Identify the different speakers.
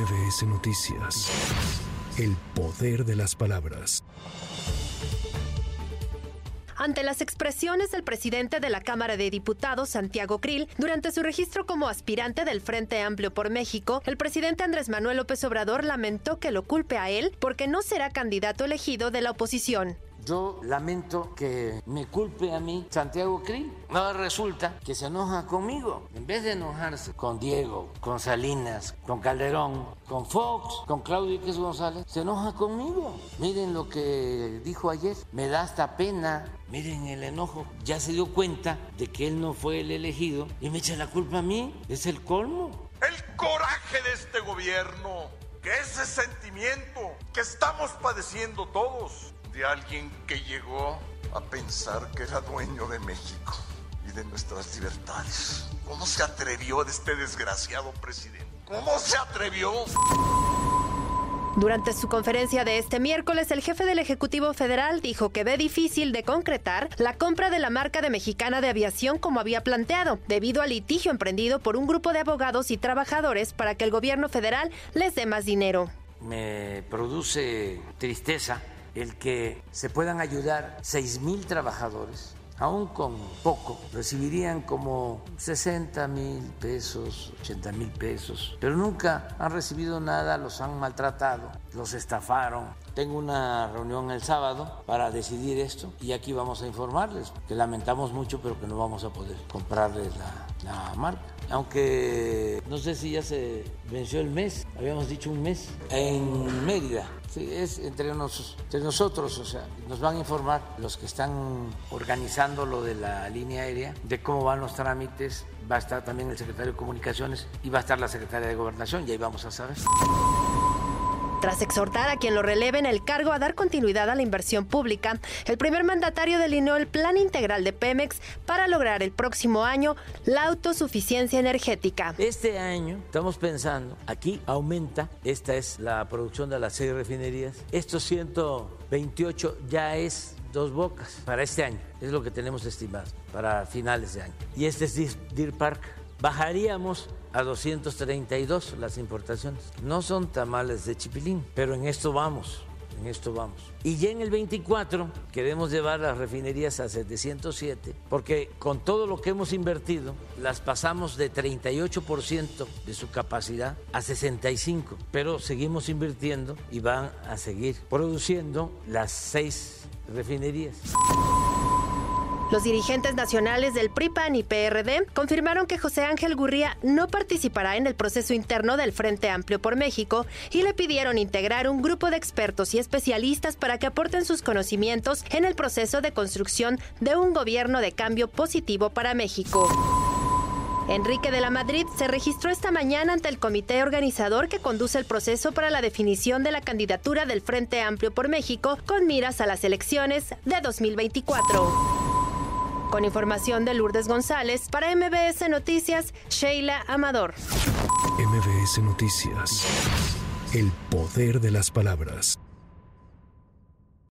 Speaker 1: MBS Noticias. El poder de las palabras.
Speaker 2: Ante las expresiones del presidente de la Cámara de Diputados, Santiago Krill, durante su registro como aspirante del Frente Amplio por México, el presidente Andrés Manuel López Obrador lamentó que lo culpe a él porque no será candidato elegido de la oposición.
Speaker 3: Yo lamento que me culpe a mí Santiago Krill. No resulta que se enoja conmigo. En vez de enojarse con Diego, con Salinas, con Calderón, con Fox, con Claudio X González, se enoja conmigo. Miren lo que dijo ayer. Me da hasta pena. Miren el enojo. Ya se dio cuenta de que él no fue el elegido y me echa la culpa a mí. Es el colmo.
Speaker 4: El coraje de este gobierno, que ese sentimiento que estamos padeciendo todos de alguien que llegó a pensar que era dueño de México y de nuestras libertades. ¿Cómo se atrevió de este desgraciado presidente? ¿Cómo se atrevió?
Speaker 2: Durante su conferencia de este miércoles, el jefe del Ejecutivo Federal dijo que ve difícil de concretar la compra de la marca de Mexicana de Aviación como había planteado, debido al litigio emprendido por un grupo de abogados y trabajadores para que el gobierno federal les dé más dinero.
Speaker 3: Me produce tristeza el que se puedan ayudar 6 mil trabajadores, aún con poco, recibirían como 60 mil pesos, 80 mil pesos, pero nunca han recibido nada, los han maltratado, los estafaron. Tengo una reunión el sábado para decidir esto y aquí vamos a informarles que lamentamos mucho, pero que no vamos a poder comprarles la, la marca aunque no sé si ya se venció el mes, habíamos dicho un mes, en Mérida. Sí, es entre, entre nosotros, o sea, nos van a informar los que están organizando lo de la línea aérea, de cómo van los trámites, va a estar también el secretario de Comunicaciones y va a estar la secretaria de Gobernación, y ahí vamos a saber.
Speaker 2: Tras exhortar a quien lo releve en el cargo a dar continuidad a la inversión pública, el primer mandatario delineó el plan integral de Pemex para lograr el próximo año la autosuficiencia energética.
Speaker 3: Este año estamos pensando, aquí aumenta, esta es la producción de las seis refinerías, estos 128 ya es dos bocas para este año, es lo que tenemos estimado para finales de año. Y este es Deer Park, bajaríamos a 232 las importaciones. No son tamales de chipilín, pero en esto vamos, en esto vamos. Y ya en el 24 queremos llevar las refinerías a 707, porque con todo lo que hemos invertido, las pasamos de 38% de su capacidad a 65, pero seguimos invirtiendo y van a seguir produciendo las seis refinerías.
Speaker 2: Los dirigentes nacionales del PRI, PAN y PRD confirmaron que José Ángel Gurría no participará en el proceso interno del Frente Amplio por México y le pidieron integrar un grupo de expertos y especialistas para que aporten sus conocimientos en el proceso de construcción de un gobierno de cambio positivo para México. Enrique de la Madrid se registró esta mañana ante el comité organizador que conduce el proceso para la definición de la candidatura del Frente Amplio por México con miras a las elecciones de 2024. Con información de Lourdes González, para MBS Noticias, Sheila Amador.
Speaker 1: MBS Noticias. El poder de las palabras.